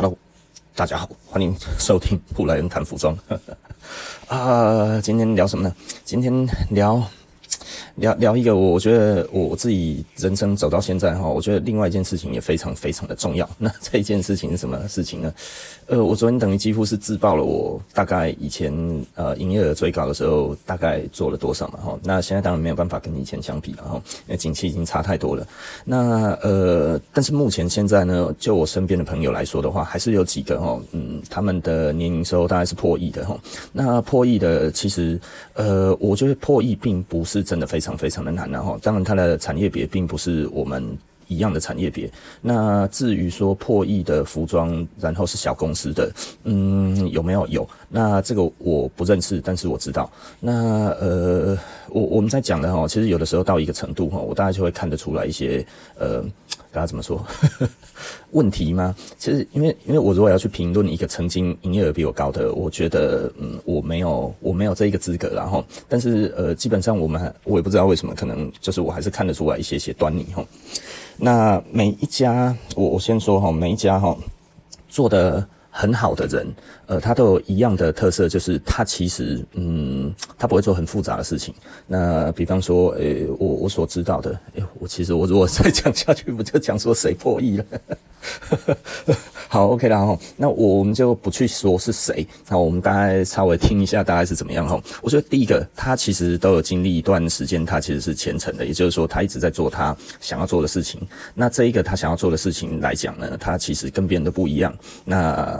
Hello，大家好，欢迎收听布莱恩谈服装。啊，今天聊什么呢？今天聊。聊聊一个，我我觉得我自己人生走到现在哈，我觉得另外一件事情也非常非常的重要。那这一件事情是什么事情呢？呃，我昨天等于几乎是自爆了我大概以前呃营业额最高的时候大概做了多少嘛哈。那现在当然没有办法跟以前相比了哈，因为景气已经差太多了。那呃，但是目前现在呢，就我身边的朋友来说的话，还是有几个哈，嗯，他们的年营收大概是破亿的哈。那破亿的其实呃，我觉得破亿并不是真的非常。非常的难，然后当然它的产业别并不是我们一样的产业别。那至于说破亿的服装，然后是小公司的，嗯，有没有？有。那这个我不认识，但是我知道。那呃，我我们在讲的哈，其实有的时候到一个程度哈，我大概就会看得出来一些呃。大家怎么说？问题吗？其实，因为因为我如果要去评论一个曾经营业额比我高的，我觉得，嗯，我没有我没有这一个资格，然后，但是，呃，基本上我们我也不知道为什么，可能就是我还是看得出来一些些端倪哈。那每一家，我我先说哈，每一家哈做的。很好的人，呃，他都有一样的特色，就是他其实，嗯，他不会做很复杂的事情。那比方说，诶、我我所知道的，诶、我其实我如果 再讲下去，不就讲说谁破亿了？好，OK 啦哈，那我们就不去说是谁，那我们大概稍微听一下大概是怎么样哈。我觉得第一个，他其实都有经历一段时间，他其实是虔诚的，也就是说，他一直在做他想要做的事情。那这一个他想要做的事情来讲呢，他其实跟别人都不一样。那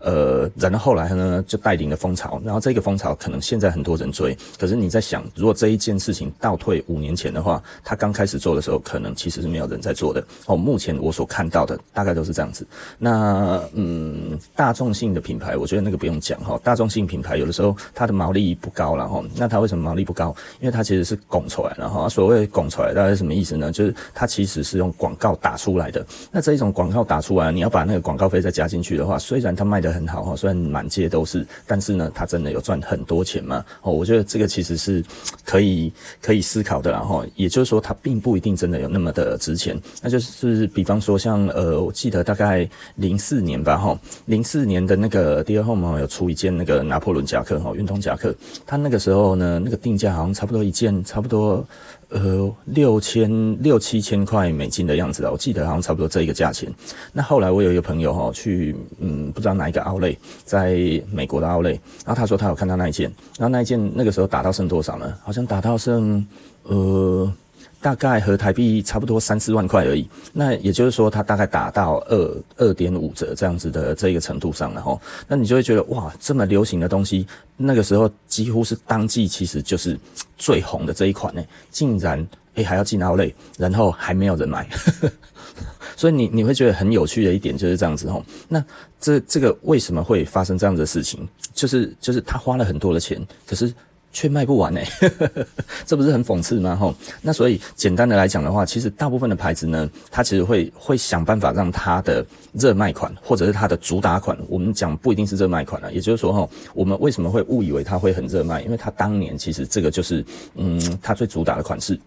呃，然后后来呢，就带领了风潮，然后这个风潮可能现在很多人追，可是你在想，如果这一件事情倒退五年前的话，他刚开始做的时候，可能其实是没有人在做的。哦，目前我所看到的大概都是这样子。那嗯，大众性的品牌，我觉得那个不用讲哈，大众性品牌有的时候它的毛利不高，然后那它为什么毛利不高？因为它其实是拱出来，然后所谓拱出来大概是什么意思呢？就是它其实是用广告打出来的。那这一种广告打出来，你要把那个广告费再加进去的话，虽然它卖的。很好哈，虽然满街都是，但是呢，他真的有赚很多钱吗？哦，我觉得这个其实是可以可以思考的，然后也就是说，它并不一定真的有那么的值钱。那就是比方说像，呃，我记得大概零四年吧，哈，零四年的那个 Dear Home 有出一件那个拿破仑夹克哈，运动夹克，它那个时候呢，那个定价好像差不多一件差不多。呃，六千六七千块美金的样子了，我记得好像差不多这一个价钱。那后来我有一个朋友哈，去嗯，不知道哪一个奥莱在美国的奥莱然后他说他有看到那一件，然后那一件那个时候打到剩多少呢？好像打到剩呃。大概和台币差不多三四万块而已，那也就是说，它大概打到二二点五折这样子的这个程度上了吼。那你就会觉得哇，这么流行的东西，那个时候几乎是当季其实就是最红的这一款呢，竟然诶还要进奥类然后还没有人买，所以你你会觉得很有趣的一点就是这样子吼。那这这个为什么会发生这样的事情？就是就是他花了很多的钱，可是。却卖不完呢，这不是很讽刺吗？吼，那所以简单的来讲的话，其实大部分的牌子呢，它其实会会想办法让它的热卖款或者是它的主打款，我们讲不一定是热卖款了，也就是说，吼，我们为什么会误以为它会很热卖？因为它当年其实这个就是，嗯，它最主打的款式。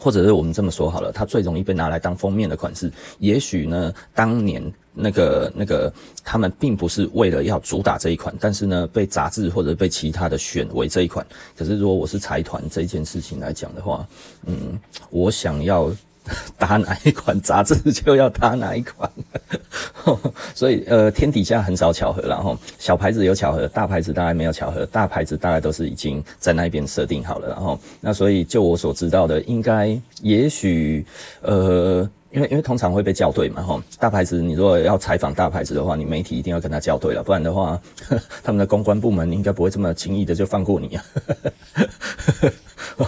或者是我们这么说好了，它最容易被拿来当封面的款式。也许呢，当年那个那个他们并不是为了要主打这一款，但是呢，被杂志或者被其他的选为这一款。可是如果我是财团这件事情来讲的话，嗯，我想要。打哪一款杂志就要打哪一款，所以呃天底下很少巧合，然后小牌子有巧合，大牌子大概没有巧合，大牌子大概都是已经在那边设定好了，然后那所以就我所知道的，应该也许呃。因为因为通常会被校对嘛，哈，大牌子你如果要采访大牌子的话，你媒体一定要跟他校对了，不然的话，他们的公关部门应该不会这么轻易的就放过你啊。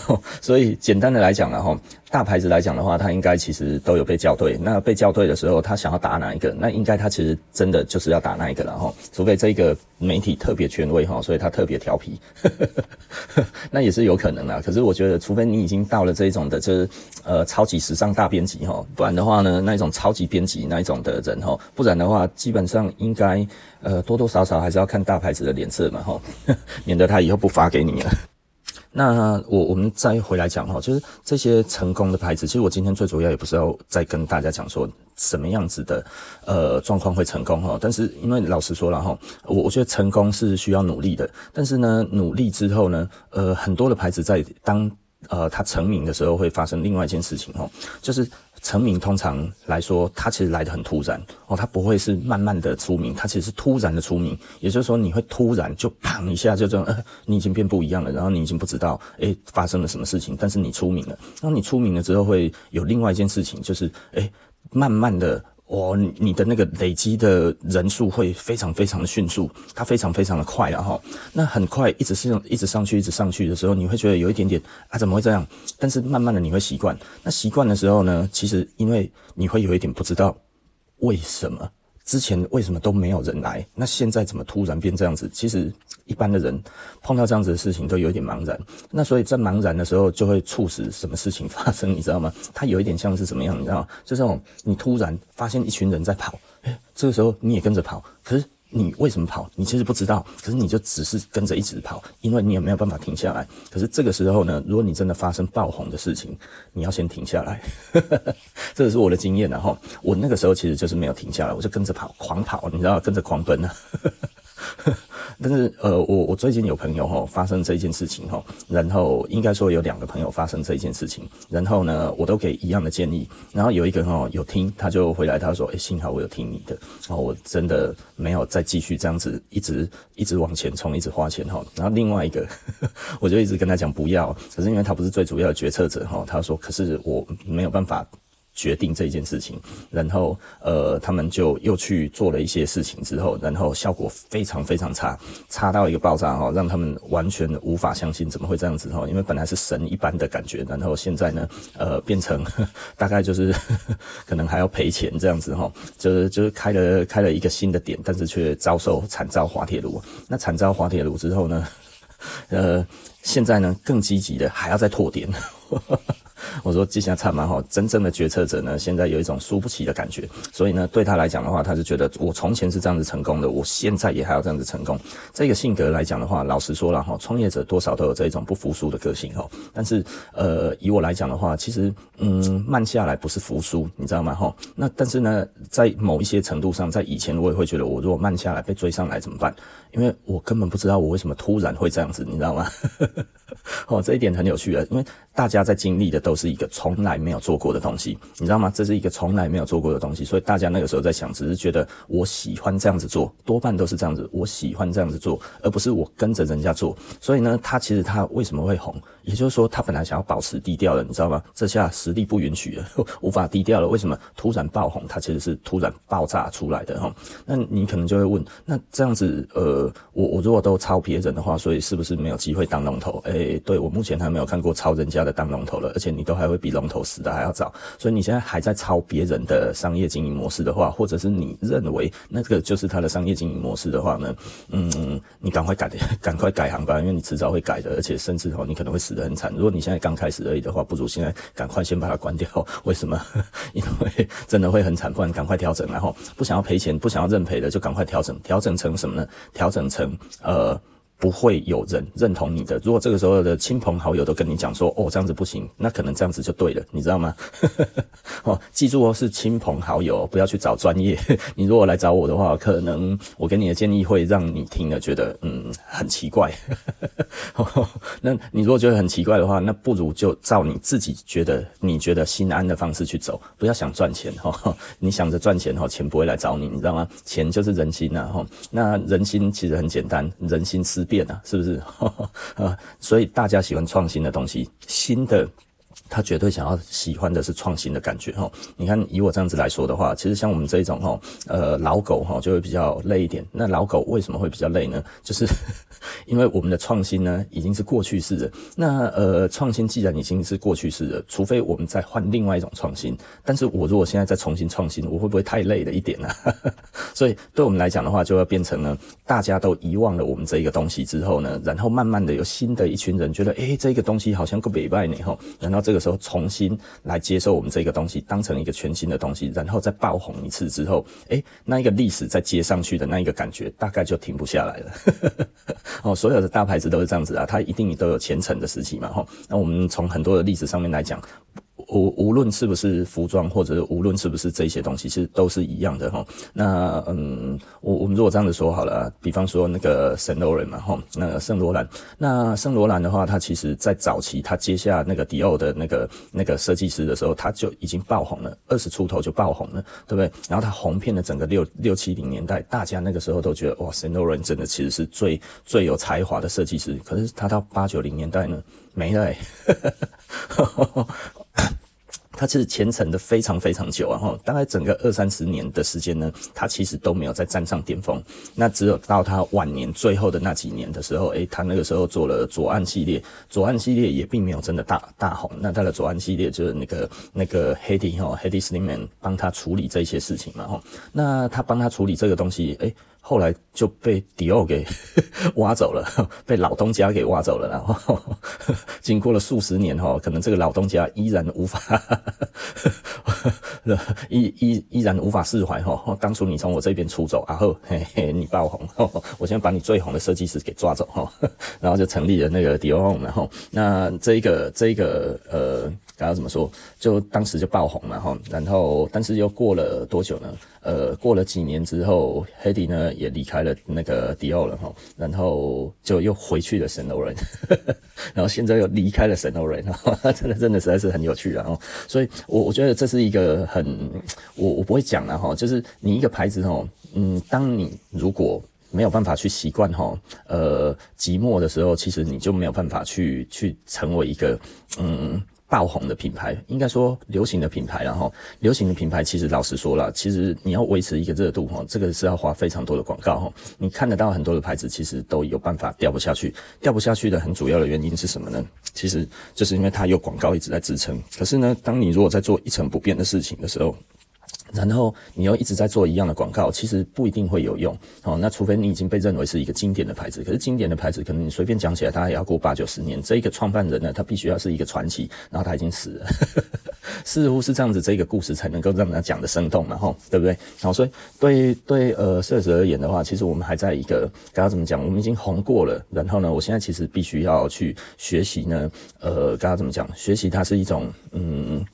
所以简单的来讲了哈，大牌子来讲的话，他应该其实都有被校对。那被校对的时候，他想要打哪一个，那应该他其实真的就是要打那一个了哈，除非这个媒体特别权威哈，所以他特别调皮，那也是有可能啦。可是我觉得，除非你已经到了这一种的，就是呃超级时尚大编辑哈，不然。的话呢，那一种超级编辑那一种的人哈，不然的话，基本上应该呃多多少少还是要看大牌子的脸色嘛哈，免得他以后不发给你了。那我我们再回来讲哈，就是这些成功的牌子，其实我今天最主要也不是要再跟大家讲说什么样子的呃状况会成功哈，但是因为老实说了哈，我我觉得成功是需要努力的，但是呢，努力之后呢，呃，很多的牌子在当呃它成名的时候会发生另外一件事情哈，就是。成名通常来说，它其实来得很突然哦，它不会是慢慢的出名，它其实是突然的出名。也就是说，你会突然就砰一下就这样，呃，你已经变不一样了，然后你已经不知道诶发生了什么事情，但是你出名了。那你出名了之后，会有另外一件事情，就是诶慢慢的。哦，你的那个累积的人数会非常非常的迅速，它非常非常的快，然后那很快一直是一直上去，一直上去的时候，你会觉得有一点点啊，怎么会这样？但是慢慢的你会习惯，那习惯的时候呢，其实因为你会有一点不知道为什么。之前为什么都没有人来？那现在怎么突然变这样子？其实一般的人碰到这样子的事情都有一点茫然。那所以在茫然的时候，就会促使什么事情发生？你知道吗？它有一点像是怎么样？你知道吗？就这种你突然发现一群人在跑，诶，这个时候你也跟着跑，可是。你为什么跑？你其实不知道，可是你就只是跟着一直跑，因为你也没有办法停下来。可是这个时候呢，如果你真的发生爆红的事情，你要先停下来。这个是我的经验，然后我那个时候其实就是没有停下来，我就跟着跑，狂跑，你知道，跟着狂奔啊。但是，呃，我我最近有朋友哈发生这件事情哈，然后应该说有两个朋友发生这一件事情，然后呢，我都给一样的建议，然后有一个哈有听，他就回来他说，诶、欸，幸好我有听你的，然后我真的没有再继续这样子一直一直往前冲，一直花钱哈。然后另外一个，我就一直跟他讲不要，可是因为他不是最主要的决策者哈，他说，可是我没有办法。决定这件事情，然后呃，他们就又去做了一些事情之后，然后效果非常非常差，差到一个爆炸哈，让他们完全无法相信怎么会这样子哈，因为本来是神一般的感觉，然后现在呢，呃，变成 大概就是 可能还要赔钱这样子哈，就是就是开了开了一个新的点，但是却遭受惨遭滑铁卢。那惨遭滑铁卢之后呢，呃，现在呢更积极的还要再拓点。我说，记下差蛮好。真正的决策者呢，现在有一种输不起的感觉，所以呢，对他来讲的话，他是觉得我从前是这样子成功的，我现在也还要这样子成功。这个性格来讲的话，老实说了哈，创业者多少都有这一种不服输的个性哈。但是，呃，以我来讲的话，其实，嗯，慢下来不是服输，你知道吗？哈，那但是呢，在某一些程度上，在以前我也会觉得，我如果慢下来被追上来怎么办？因为我根本不知道我为什么突然会这样子，你知道吗？哦，这一点很有趣的，因为大家在经历的都是一个从来没有做过的东西，你知道吗？这是一个从来没有做过的东西，所以大家那个时候在想，只是觉得我喜欢这样子做，多半都是这样子，我喜欢这样子做，而不是我跟着人家做。所以呢，他其实他为什么会红？也就是说，他本来想要保持低调的，你知道吗？这下实力不允许了，无法低调了。为什么突然爆红？他其实是突然爆炸出来的哈。那你可能就会问，那这样子，呃，我我如果都抄别人的话，所以是不是没有机会当龙头？诶、对，我目前还没有看过抄人家的当龙头了，而且你都还会比龙头死的还要早。所以你现在还在抄别人的商业经营模式的话，或者是你认为那个就是他的商业经营模式的话呢？嗯，你赶快改，赶快改行吧，因为你迟早会改的，而且甚至哦，你可能会死。得很惨。如果你现在刚开始而已的话，不如现在赶快先把它关掉。为什么？因为真的会很惨，不然赶快调整。然后不想要赔钱，不想要认赔的，就赶快调整。调整成什么呢？调整成呃。不会有人认同你的。如果这个时候的亲朋好友都跟你讲说，哦，这样子不行，那可能这样子就对了，你知道吗？哦，记住哦，是亲朋好友，不要去找专业。你如果来找我的话，可能我给你的建议会让你听了觉得嗯很奇怪。那你如果觉得很奇怪的话，那不如就照你自己觉得你觉得心安的方式去走，不要想赚钱哈。你想着赚钱哈，钱不会来找你，你知道吗？钱就是人心呐哈。那人心其实很简单，人心思变啊，是不是？啊，所以大家喜欢创新的东西，新的。他绝对想要喜欢的是创新的感觉哈。你看，以我这样子来说的话，其实像我们这一种哈，呃，老狗哈，就会比较累一点。那老狗为什么会比较累呢？就是 因为我们的创新呢已经是过去式的。那呃，创新既然已经是过去式的，除非我们再换另外一种创新。但是我如果现在再重新创新，我会不会太累了一点呢？所以对我们来讲的话，就要变成呢，大家都遗忘了我们这一个东西之后呢，然后慢慢的有新的一群人觉得，诶，这个东西好像够美拜呢吼，然后这个时候重新来接受我们这个东西，当成一个全新的东西，然后再爆红一次之后，诶，那一个历史再接上去的那一个感觉，大概就停不下来了。哦，所有的大牌子都是这样子啊，它一定都有前程的时期嘛哈。那我们从很多的历史上面来讲。无无论是不是服装，或者无论是不是这些东西，其实都是一样的哈。那嗯，我我们如果这样子说好了，比方说那个圣罗兰嘛哈，那个圣罗兰，那圣罗兰的话，它其实在早期，它接下那个迪奥的那个那个设计师的时候，它就已经爆红了，二十出头就爆红了，对不对？然后它红遍了整个六六七零年代，大家那个时候都觉得哇，圣罗兰真的其实是最最有才华的设计师。可是他到八九零年代呢，没了、欸。他其实虔诚的非常非常久啊，哈，大概整个二三十年的时间呢，他其实都没有再站上巅峰。那只有到他晚年最后的那几年的时候，诶、他那个时候做了左岸系列，左岸系列也并没有真的大大红。那他的左岸系列就是那个那个 Hedi 哈，Hedi Slimane 帮他处理这些事情嘛，哈。那他帮他处理这个东西，诶、后来就被迪奥给 挖走了，被老东家给挖走了。然 后经过了数十年哈，可能这个老东家依然无法 依依依然无法释怀哈。当初你从我这边出走，然后嘿嘿你爆红，我现在把你最红的设计师给抓走哈，然后就成立了那个迪奥。然后那这一个这一个呃，然后怎么说？就当时就爆红了哈。然后但是又过了多久呢？呃，过了几年之后，Hedi 呢也离开了那个迪奥了哈，然后就又回去了圣罗兰，然后现在又离开了圣罗兰，真的真的实在是很有趣啊！所以我我觉得这是一个很，我我不会讲了哈，就是你一个牌子哈，嗯，当你如果没有办法去习惯哈，呃，寂寞的时候，其实你就没有办法去去成为一个嗯。爆红的品牌，应该说流行的品牌，然后流行的品牌，其实老实说了，其实你要维持一个热度哈，这个是要花非常多的广告哈。你看得到很多的牌子，其实都有办法掉不下去，掉不下去的很主要的原因是什么呢？其实就是因为它有广告一直在支撑。可是呢，当你如果在做一成不变的事情的时候，然后你又一直在做一样的广告，其实不一定会有用哦。那除非你已经被认为是一个经典的牌子，可是经典的牌子可能你随便讲起来，它也要过八九十年。这一个创办人呢，他必须要是一个传奇，然后他已经死了，似乎是这样子，这个故事才能够让人家讲得生动嘛，吼，对不对？好，所以对对呃，设计师而言的话，其实我们还在一个刚刚怎么讲，我们已经红过了。然后呢，我现在其实必须要去学习呢，呃，刚刚怎么讲？学习它是一种嗯。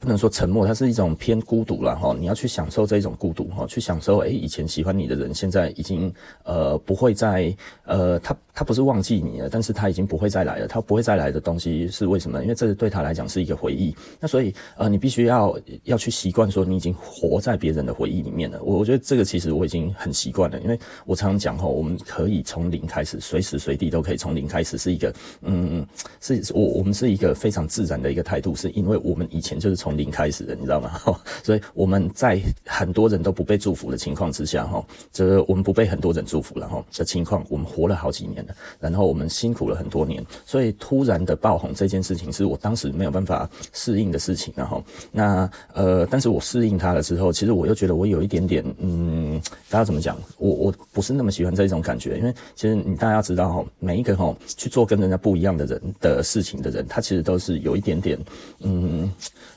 不能说沉默，它是一种偏孤独了哈。你要去享受这一种孤独哈，去享受诶、以前喜欢你的人，现在已经呃不会再呃，他他不是忘记你了，但是他已经不会再来了。他不会再来的东西是为什么？因为这对他来讲是一个回忆。那所以呃，你必须要要去习惯说，你已经活在别人的回忆里面了。我我觉得这个其实我已经很习惯了，因为我常常讲哈，我们可以从零开始，随时随地都可以从零开始，是一个嗯，是我我们是一个非常自然的一个态度，是因为我们以前就是从。零开始的，你知道吗？所以我们在很多人都不被祝福的情况之下，哈，这我们不被很多人祝福了，哈的情况，我们活了好几年然后我们辛苦了很多年，所以突然的爆红这件事情是我当时没有办法适应的事情，然后那呃，但是我适应它了之后，其实我又觉得我有一点点，嗯，大家怎么讲？我我不是那么喜欢这种感觉，因为其实你大家要知道哈，每一个哈去做跟人家不一样的人的事情的人，他其实都是有一点点，嗯。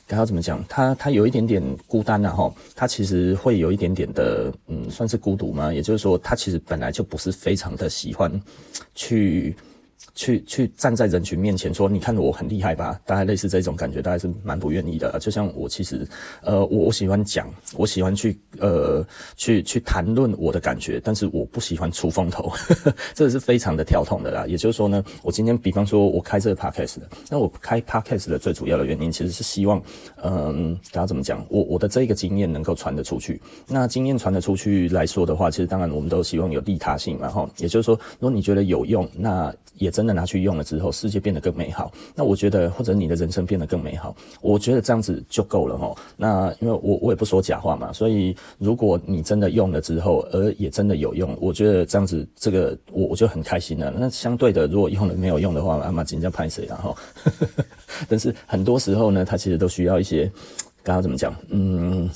该要怎么讲？他他有一点点孤单呐，哈，他其实会有一点点的，嗯，算是孤独吗？也就是说，他其实本来就不是非常的喜欢去。去去站在人群面前说，你看我很厉害吧？大概类似这种感觉，大概是蛮不愿意的。就像我其实，呃，我我喜欢讲，我喜欢去呃去去谈论我的感觉，但是我不喜欢出风头，这是非常的跳痛的啦。也就是说呢，我今天比方说我开这个 podcast 的，那我开 podcast 的最主要的原因，其实是希望，嗯、呃，大家怎么讲？我我的这个经验能够传得出去。那经验传得出去来说的话，其实当然我们都希望有利他性嘛，哈。也就是说，如果你觉得有用，那也真的拿去用了之后，世界变得更美好。那我觉得，或者你的人生变得更美好，我觉得这样子就够了齁。那因为我我也不说假话嘛，所以如果你真的用了之后，而也真的有用，我觉得这样子这个我我就很开心了。那相对的，如果用了没有用的话，阿妈今天拍谁了齁？但是很多时候呢，它其实都需要一些，刚刚怎么讲？嗯。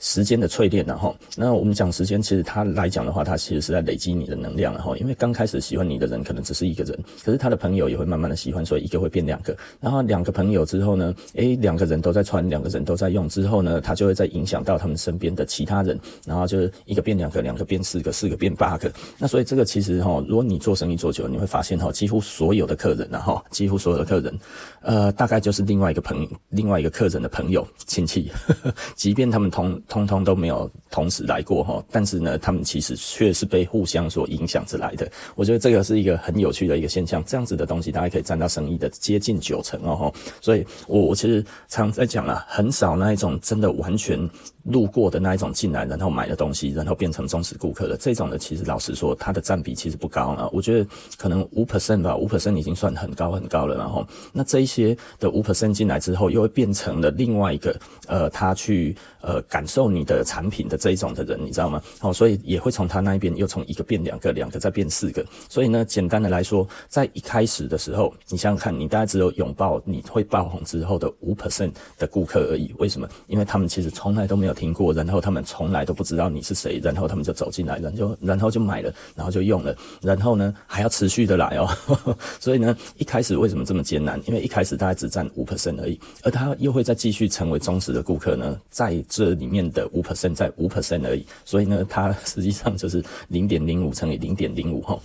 时间的淬炼，然后，那我们讲时间，其实它来讲的话，它其实是在累积你的能量，然后，因为刚开始喜欢你的人可能只是一个人，可是他的朋友也会慢慢的喜欢，所以一个会变两个，然后两个朋友之后呢，诶，两个人都在穿，两个人都在用之后呢，他就会再影响到他们身边的其他人，然后就是一个变两个，两个变四个，四个变八个，那所以这个其实哈，如果你做生意做久了，你会发现哈，几乎所有的客人然后，几乎所有的客人，呃，大概就是另外一个朋，另外一个客人的朋友亲戚，呵呵，即便他们同通通都没有同时来过哈，但是呢，他们其实却是被互相所影响着来的。我觉得这个是一个很有趣的一个现象，这样子的东西大家可以占到生意的接近九成哦。所以我我其实常在讲啊，很少那一种真的完全。路过的那一种进来，然后买的东西，然后变成忠实顾客的这种的，其实老实说，它的占比其实不高啊。我觉得可能五 percent 吧，五 percent 已经算很高很高了。然后，那这一些的五 percent 进来之后，又会变成了另外一个呃，他去呃感受你的产品的这一种的人，你知道吗？好，所以也会从他那一边又从一个变两个，两个再变四个。所以呢，简单的来说，在一开始的时候，你想想看，你大概只有拥抱你会爆红之后的五 percent 的顾客而已。为什么？因为他们其实从来都没有。听过，然后他们从来都不知道你是谁，然后他们就走进来，然后就然后就买了，然后就用了，然后呢还要持续的来哦，所以呢一开始为什么这么艰难？因为一开始大概只占五 percent 而已，而他又会再继续成为忠实的顾客呢，再这里面的五 percent 在五 percent 而已，所以呢它 实际上就是零点零五乘以零点零五哈，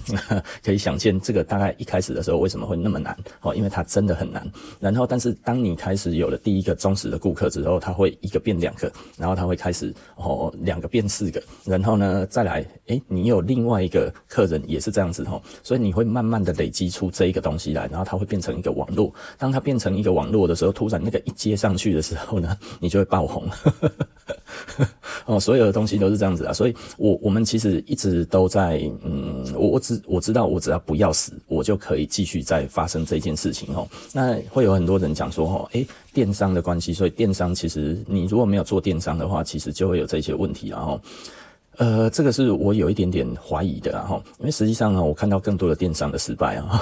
可以想见这个大概一开始的时候为什么会那么难哦，因为它真的很难。然后但是当你开始有了第一个忠实的顾客之后，他会一个变两个，然后他。会开始哦，两个变四个，然后呢再来，诶，你有另外一个客人也是这样子吼，所以你会慢慢的累积出这一个东西来，然后它会变成一个网络。当它变成一个网络的时候，突然那个一接上去的时候呢，你就会爆红。哦，所有的东西都是这样子啊，所以我我们其实一直都在，嗯，我我只我知道，我只要不要死，我就可以继续再发生这件事情哦。那会有很多人讲说，哦，诶，电商的关系，所以电商其实你如果没有做电商的话，其实就会有这些问题，然后。呃，这个是我有一点点怀疑的，然后，因为实际上呢，我看到更多的电商的失败啊，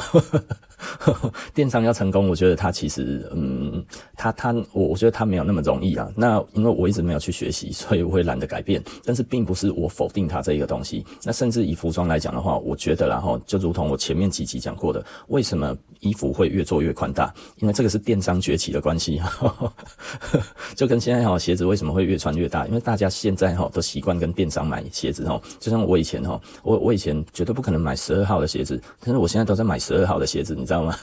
电商要成功，我觉得它其实，嗯，它它，我我觉得它没有那么容易啊。那因为我一直没有去学习，所以我会懒得改变。但是并不是我否定它这一个东西。那甚至以服装来讲的话，我觉得然后就如同我前面几集讲过的，为什么衣服会越做越宽大？因为这个是电商崛起的关系，就跟现在哈鞋子为什么会越穿越大？因为大家现在哈都习惯跟电商买。鞋子哦，就像我以前哦，我我以前绝对不可能买十二号的鞋子，但是我现在都在买十二号的鞋子，你知道知道吗？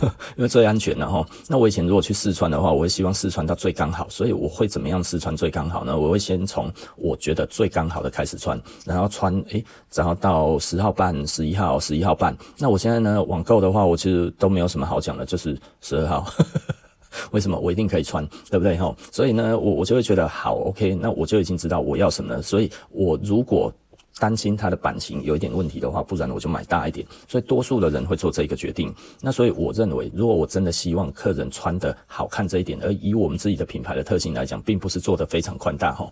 因为最安全然后，那我以前如果去试穿的话，我会希望试穿到最刚好，所以我会怎么样试穿最刚好呢？我会先从我觉得最刚好的开始穿，然后穿诶，然后到十号半、十一号、十一号半。那我现在呢，网购的话，我其实都没有什么好讲的，就是十二号。为什么我一定可以穿，对不对哈？所以呢，我我就会觉得好，OK，那我就已经知道我要什么了。所以我如果担心它的版型有一点问题的话，不然我就买大一点。所以多数的人会做这个决定。那所以我认为，如果我真的希望客人穿的好看这一点，而以我们自己的品牌的特性来讲，并不是做的非常宽大哈。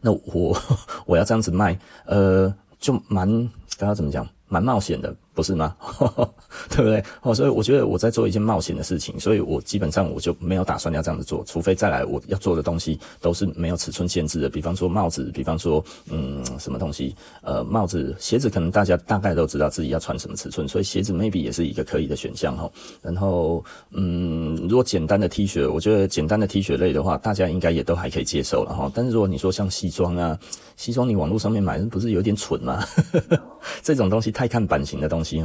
那我 我要这样子卖，呃，就蛮刚刚怎么讲，蛮冒险的。不是吗？对不对？哦，所以我觉得我在做一件冒险的事情，所以我基本上我就没有打算要这样子做，除非再来我要做的东西都是没有尺寸限制的，比方说帽子，比方说嗯什么东西，呃帽子、鞋子，可能大家大概都知道自己要穿什么尺寸，所以鞋子 maybe 也是一个可以的选项哈。然后嗯，如果简单的 T 恤，我觉得简单的 T 恤类的话，大家应该也都还可以接受了哈。但是如果你说像西装啊，西装你网络上面买不是有点蠢吗？这种东西太看版型的东西。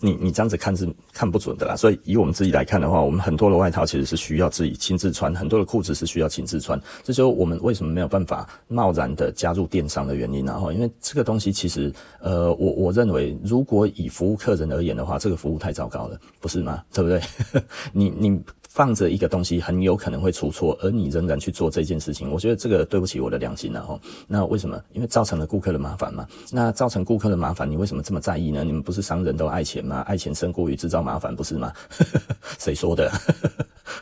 你你这样子看是看不准的啦，所以以我们自己来看的话，我们很多的外套其实是需要自己亲自穿，很多的裤子是需要亲自穿，这就是我们为什么没有办法贸然的加入电商的原因。然后，因为这个东西其实，呃，我我认为，如果以服务客人而言的话，这个服务太糟糕了，不是吗？对不对？你 你。放着一个东西很有可能会出错，而你仍然去做这件事情，我觉得这个对不起我的良心了哈。那为什么？因为造成了顾客的麻烦嘛。那造成顾客的麻烦，你为什么这么在意呢？你们不是商人都爱钱吗？爱钱胜过于制造麻烦，不是吗？谁说的？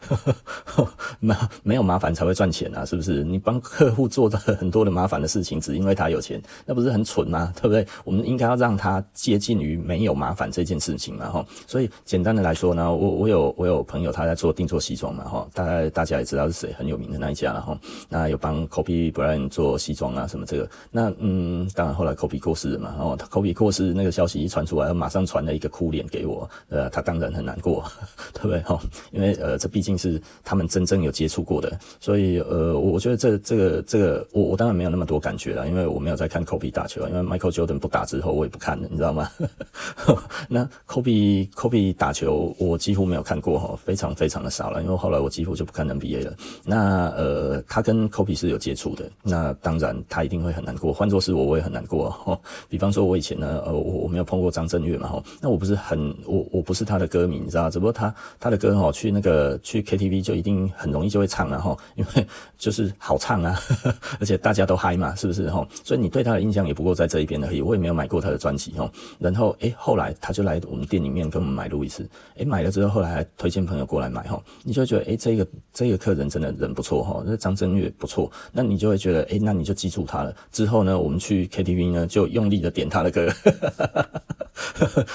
没没有麻烦才会赚钱啊，是不是？你帮客户做的很多的麻烦的事情，只因为他有钱，那不是很蠢吗？对不对？我们应该要让他接近于没有麻烦这件事情嘛，哈。所以简单的来说呢，我我有我有朋友他在做定做西装嘛，哈，大概大家也知道是谁，很有名的那一家了，哈。那有帮 Kobe Bryant 做西装啊，什么这个，那嗯，当然后来 Kobe 过世了嘛，哦，他 Kobe 过世那个消息一传出来，马上传了一个哭脸给我，呃，他当然很难过，对不对？哈，因为呃，这毕竟是他们真正有接触过的，所以呃，我觉得这这个这个，我我当然没有那么多感觉了，因为我没有在看 Kobe 打球，因为 Michael Jordan 不打之后，我也不看了，你知道吗？那 Kobe Kobe 打球，我几乎没有看过哈，非常非常少了，因为后来我几乎就不看 NBA 了。那呃，他跟 Kobe 是有接触的，那当然他一定会很难过。换作是我，我也很难过 哦。比方说，我以前呢，呃，我我没有碰过张震岳嘛哈，那我不是很我我不是他的歌迷，你知道，只不过他他的歌哈，去那个去 KTV 就一定很容易就会唱了哈，因为 就是好唱啊，而且大家都嗨嘛，是不是哈？所以你对他的印象也不过在这一边而已。我也没有买过他的专辑哈，然后诶、后来他就来我们店里面跟我们买路易斯，诶、买了之后后来还推荐朋友过来买哈，你就觉得诶、欸，这个这个客人真的人不错哈，那张震岳不错，那你就会觉得诶、欸，那你就记住他了。之后呢，我们去 KTV 呢就用力的点他的歌。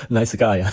Nice guy 呀，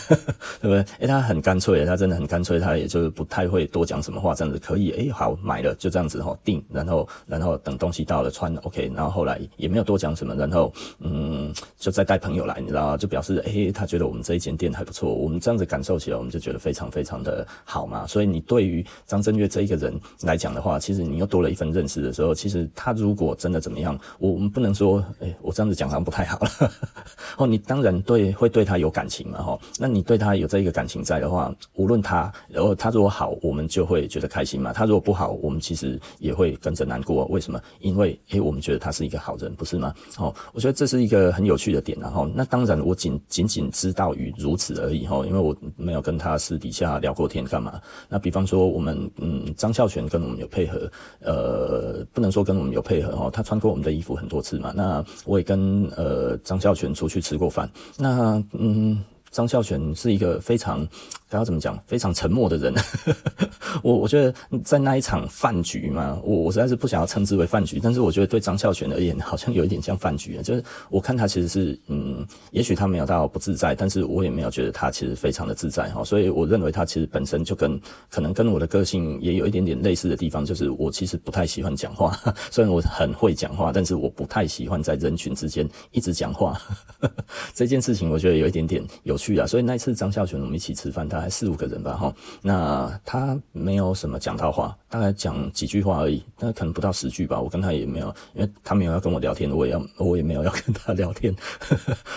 对不对？诶、欸，他很干脆，他真的很干脆，他也就是不太会多讲什么话，这样子可以。诶、欸，好，买了就这样子哈，定，然后然后等东西到了穿，OK，然后后来也没有多讲什么，然后嗯，就再带朋友来，你知道？就表示诶、欸，他觉得我们这一间店还不错，我们这样子感受起来，我们就觉得非常非常的好嘛。所以你你对于张震岳这一个人来讲的话，其实你又多了一份认识的时候，其实他如果真的怎么样，我我们不能说，诶、我这样子讲好像不太好了。哦，你当然对会对他有感情嘛，哈，那你对他有这一个感情在的话，无论他，然后他如果好，我们就会觉得开心嘛；他如果不好，我们其实也会跟着难过。为什么？因为，诶，我们觉得他是一个好人，不是吗？哦，我觉得这是一个很有趣的点，然后，那当然我仅仅仅知道于如此而已，哈，因为我没有跟他私底下聊过天干嘛。那比方说，我们，嗯，张孝全跟我们有配合，呃，不能说跟我们有配合，哦，他穿过我们的衣服很多次嘛。那我也跟呃张孝全出去吃过饭，那，嗯。张孝全是一个非常，该要怎么讲，非常沉默的人。我我觉得在那一场饭局嘛，我我实在是不想要称之为饭局，但是我觉得对张孝全而言，好像有一点像饭局啊。就是我看他其实是，嗯，也许他没有到不自在，但是我也没有觉得他其实非常的自在哈。所以我认为他其实本身就跟可能跟我的个性也有一点点类似的地方，就是我其实不太喜欢讲话，虽然我很会讲话，但是我不太喜欢在人群之间一直讲话。这件事情我觉得有一点点有趣啊。所以那一次张孝全我们一起吃饭，大概四五个人吧哈，那他。没有什么讲到话，大概讲几句话而已，但可能不到十句吧。我跟他也没有，因为他没有要跟我聊天，我也要，我也没有要跟他聊天。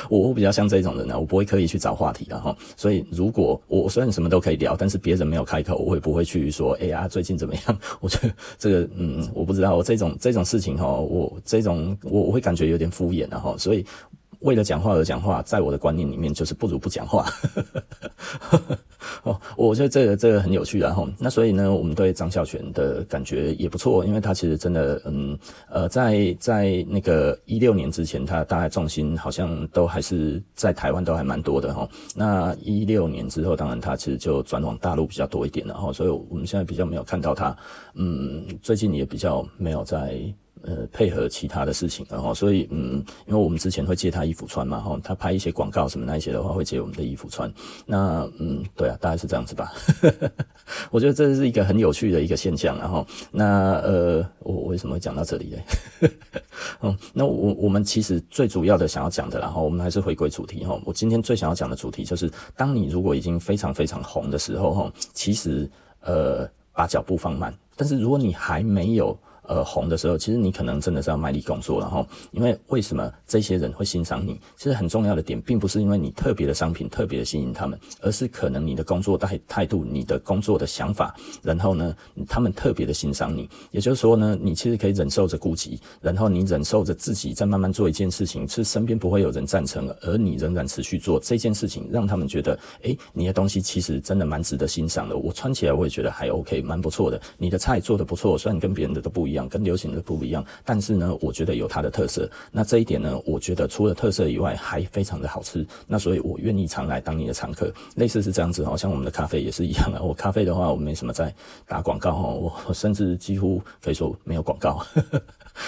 我 我比较像这种人呢，我不会刻意去找话题的哈。所以如果我虽然什么都可以聊，但是别人没有开口，我也不会去说，哎呀，最近怎么样？我觉得这个，嗯，我不知道，我这种这种事情哈，我这种我我会感觉有点敷衍的哈，所以。为了讲话而讲话，在我的观念里面就是不如不讲话。哦，我觉得这个这个很有趣，然后那所以呢，我们对张孝全的感觉也不错，因为他其实真的，嗯，呃，在在那个一六年之前，他大概重心好像都还是在台湾，都还蛮多的哈。那一六年之后，当然他其实就转往大陆比较多一点了哈，所以我们现在比较没有看到他，嗯，最近也比较没有在。呃，配合其他的事情，然后所以嗯，因为我们之前会借他衣服穿嘛，哈，他拍一些广告什么那些的话，会借我们的衣服穿。那嗯，对啊，大概是这样子吧。我觉得这是一个很有趣的一个现象，然后那呃，我为什么会讲到这里呢？嗯，那我我们其实最主要的想要讲的，然后我们还是回归主题哈。我今天最想要讲的主题就是，当你如果已经非常非常红的时候，哈，其实呃，把脚步放慢。但是如果你还没有呃，红的时候，其实你可能真的是要卖力工作了哈。因为为什么这些人会欣赏你？其实很重要的点，并不是因为你特别的商品特别的吸引他们，而是可能你的工作态态度、你的工作的想法，然后呢，他们特别的欣赏你。也就是说呢，你其实可以忍受着孤寂，然后你忍受着自己在慢慢做一件事情，是身边不会有人赞成，而你仍然持续做这件事情，让他们觉得，诶，你的东西其实真的蛮值得欣赏的。我穿起来我也觉得还 OK，蛮不错的。你的菜做得不错，虽然跟别人的都不一样。一样，跟流行的不一样。但是呢，我觉得有它的特色。那这一点呢，我觉得除了特色以外，还非常的好吃。那所以我愿意常来当你的常客。类似是这样子，好像我们的咖啡也是一样啊。我咖啡的话，我没什么在打广告哈，我我甚至几乎可以说没有广告。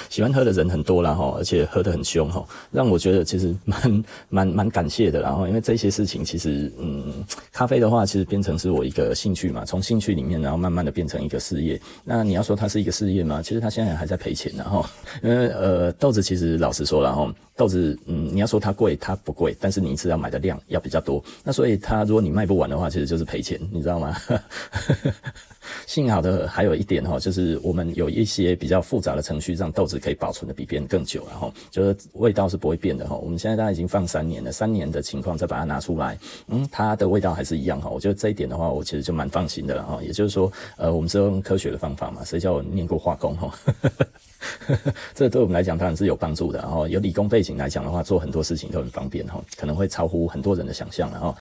喜欢喝的人很多啦哈，而且喝得很凶哈，让我觉得其实蛮 蛮蛮感谢的。然后因为这些事情其实嗯，咖啡的话其实变成是我一个兴趣嘛，从兴趣里面然后慢慢的变成一个事业。那你要说它是一个事业吗？其实它现在还在赔钱然后，因为呃豆子其实老实说了哈，豆子嗯你要说它贵它不贵，但是你一次要买的量要比较多，那所以它如果你卖不完的话，其实就是赔钱，你知道吗？幸好的还有一点哈，就是我们有一些比较复杂的程序，让豆子可以保存的比别人更久，然后就是味道是不会变的哈。我们现在大概已经放三年了，三年的情况再把它拿出来，嗯，它的味道还是一样哈。我觉得这一点的话，我其实就蛮放心的了哈。也就是说，呃，我们是用科学的方法嘛，谁叫我念过化工哈？这对我们来讲当然是有帮助的。然后有理工背景来讲的话，做很多事情都很方便哈，可能会超乎很多人的想象。然后